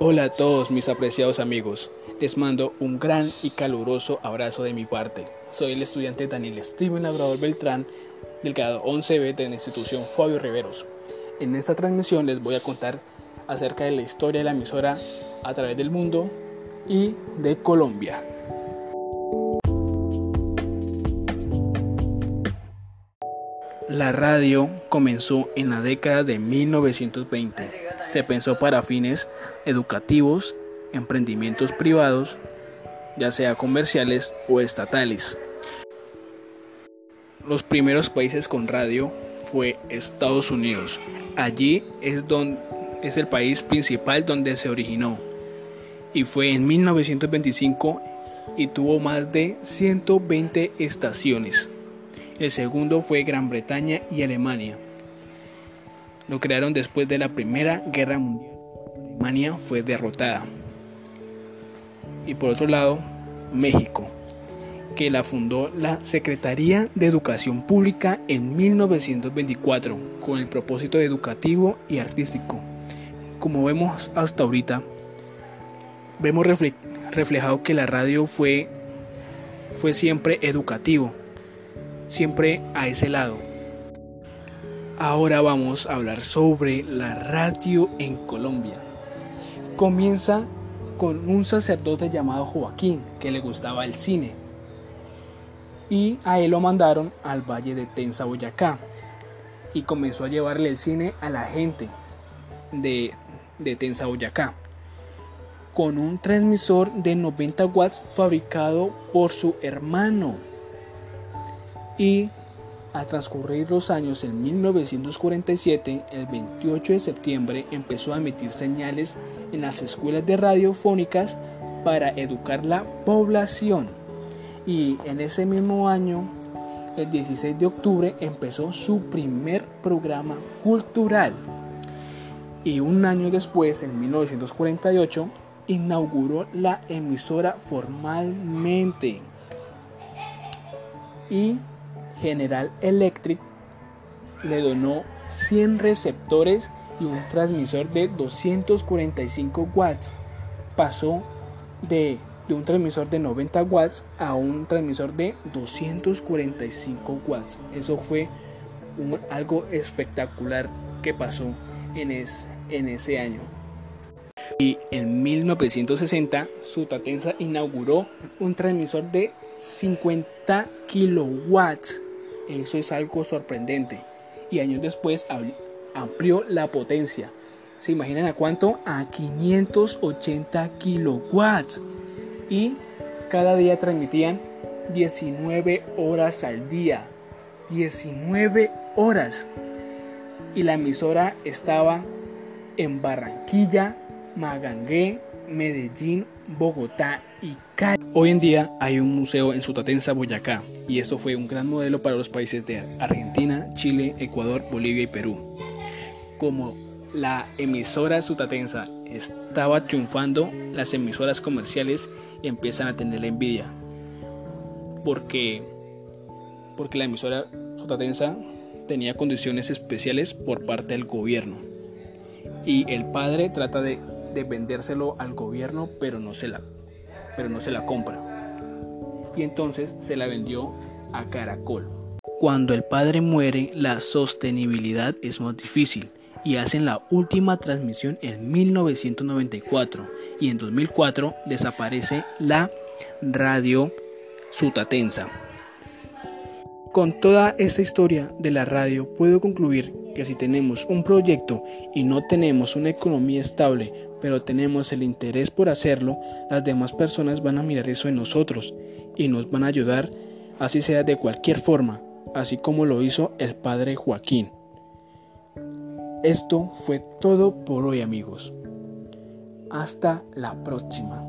Hola a todos mis apreciados amigos, les mando un gran y caluroso abrazo de mi parte. Soy el estudiante Daniel Steven Labrador Beltrán del grado 11B de la institución Fabio Riveros. En esta transmisión les voy a contar acerca de la historia de la emisora a través del mundo y de Colombia. La radio comenzó en la década de 1920. Se pensó para fines educativos, emprendimientos privados, ya sea comerciales o estatales. Los primeros países con radio fue Estados Unidos. Allí es, donde, es el país principal donde se originó. Y fue en 1925 y tuvo más de 120 estaciones. El segundo fue Gran Bretaña y Alemania. Lo crearon después de la Primera Guerra Mundial. Alemania fue derrotada. Y por otro lado, México, que la fundó la Secretaría de Educación Pública en 1924 con el propósito educativo y artístico. Como vemos hasta ahorita, vemos reflejado que la radio fue, fue siempre educativo siempre a ese lado. Ahora vamos a hablar sobre la radio en Colombia. Comienza con un sacerdote llamado Joaquín que le gustaba el cine. Y a él lo mandaron al valle de Tensa, Boyacá. Y comenzó a llevarle el cine a la gente de, de Tensa, Boyacá. Con un transmisor de 90 watts fabricado por su hermano y al transcurrir los años, en 1947, el 28 de septiembre, empezó a emitir señales en las escuelas de radiofónicas para educar la población. Y en ese mismo año, el 16 de octubre, empezó su primer programa cultural. Y un año después, en 1948, inauguró la emisora formalmente. Y General Electric le donó 100 receptores y un transmisor de 245 watts. Pasó de, un transmisor de 90 watts a un transmisor de 245 watts. Eso fue algo espectacular que pasó en, en ese año. Y en 1960, Sutatensa inauguró un transmisor de 50 kilowatts eso es algo sorprendente. Y años después amplió la potencia. ¿Se imaginan a cuánto? A 580 kilowatts. Y cada día transmitían 19 horas al día. 19 horas. Y la emisora estaba en Barranquilla, Magangué, Medellín, Bogotá Hoy en día hay un museo en Sutatensa, Boyacá, y eso fue un gran modelo para los países de Argentina, Chile, Ecuador, Bolivia y Perú. Como la emisora Sutatensa estaba triunfando, las emisoras comerciales empiezan a tener la envidia. Porque, porque la emisora Sutatensa tenía condiciones especiales por parte del gobierno. Y el padre trata de, de vendérselo al gobierno, pero no se la pero no se la compra. Y entonces se la vendió a Caracol. Cuando el padre muere, la sostenibilidad es más difícil y hacen la última transmisión en 1994 y en 2004 desaparece la radio Sutatensa. Con toda esta historia de la radio puedo concluir que si tenemos un proyecto y no tenemos una economía estable, pero tenemos el interés por hacerlo, las demás personas van a mirar eso en nosotros y nos van a ayudar, así sea de cualquier forma, así como lo hizo el padre Joaquín. Esto fue todo por hoy amigos. Hasta la próxima.